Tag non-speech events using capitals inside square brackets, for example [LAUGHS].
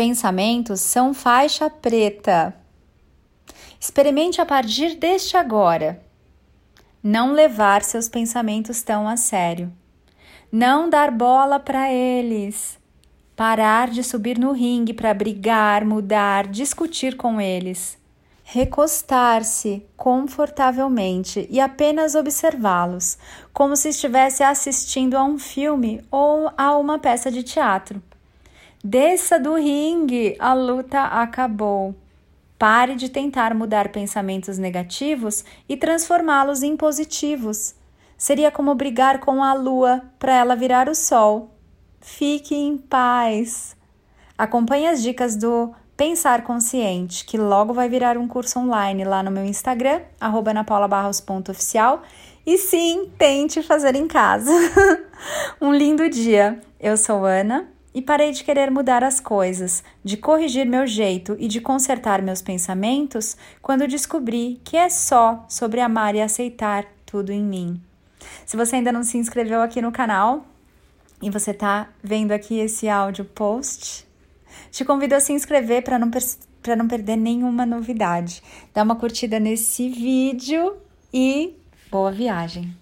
pensamentos são faixa preta. Experimente a partir deste agora. Não levar seus pensamentos tão a sério. Não dar bola para eles. Parar de subir no ringue para brigar, mudar, discutir com eles. Recostar-se confortavelmente e apenas observá-los, como se estivesse assistindo a um filme ou a uma peça de teatro. Desça do ringue, a luta acabou. Pare de tentar mudar pensamentos negativos e transformá-los em positivos. Seria como brigar com a lua para ela virar o sol. Fique em paz. Acompanhe as dicas do Pensar Consciente, que logo vai virar um curso online lá no meu Instagram, anapaulabarros.oficial. E sim, tente fazer em casa. [LAUGHS] um lindo dia. Eu sou Ana e parei de querer mudar as coisas, de corrigir meu jeito e de consertar meus pensamentos quando descobri que é só sobre amar e aceitar tudo em mim. Se você ainda não se inscreveu aqui no canal e você está vendo aqui esse áudio post, te convido a se inscrever para não, para não perder nenhuma novidade. Dá uma curtida nesse vídeo e boa viagem!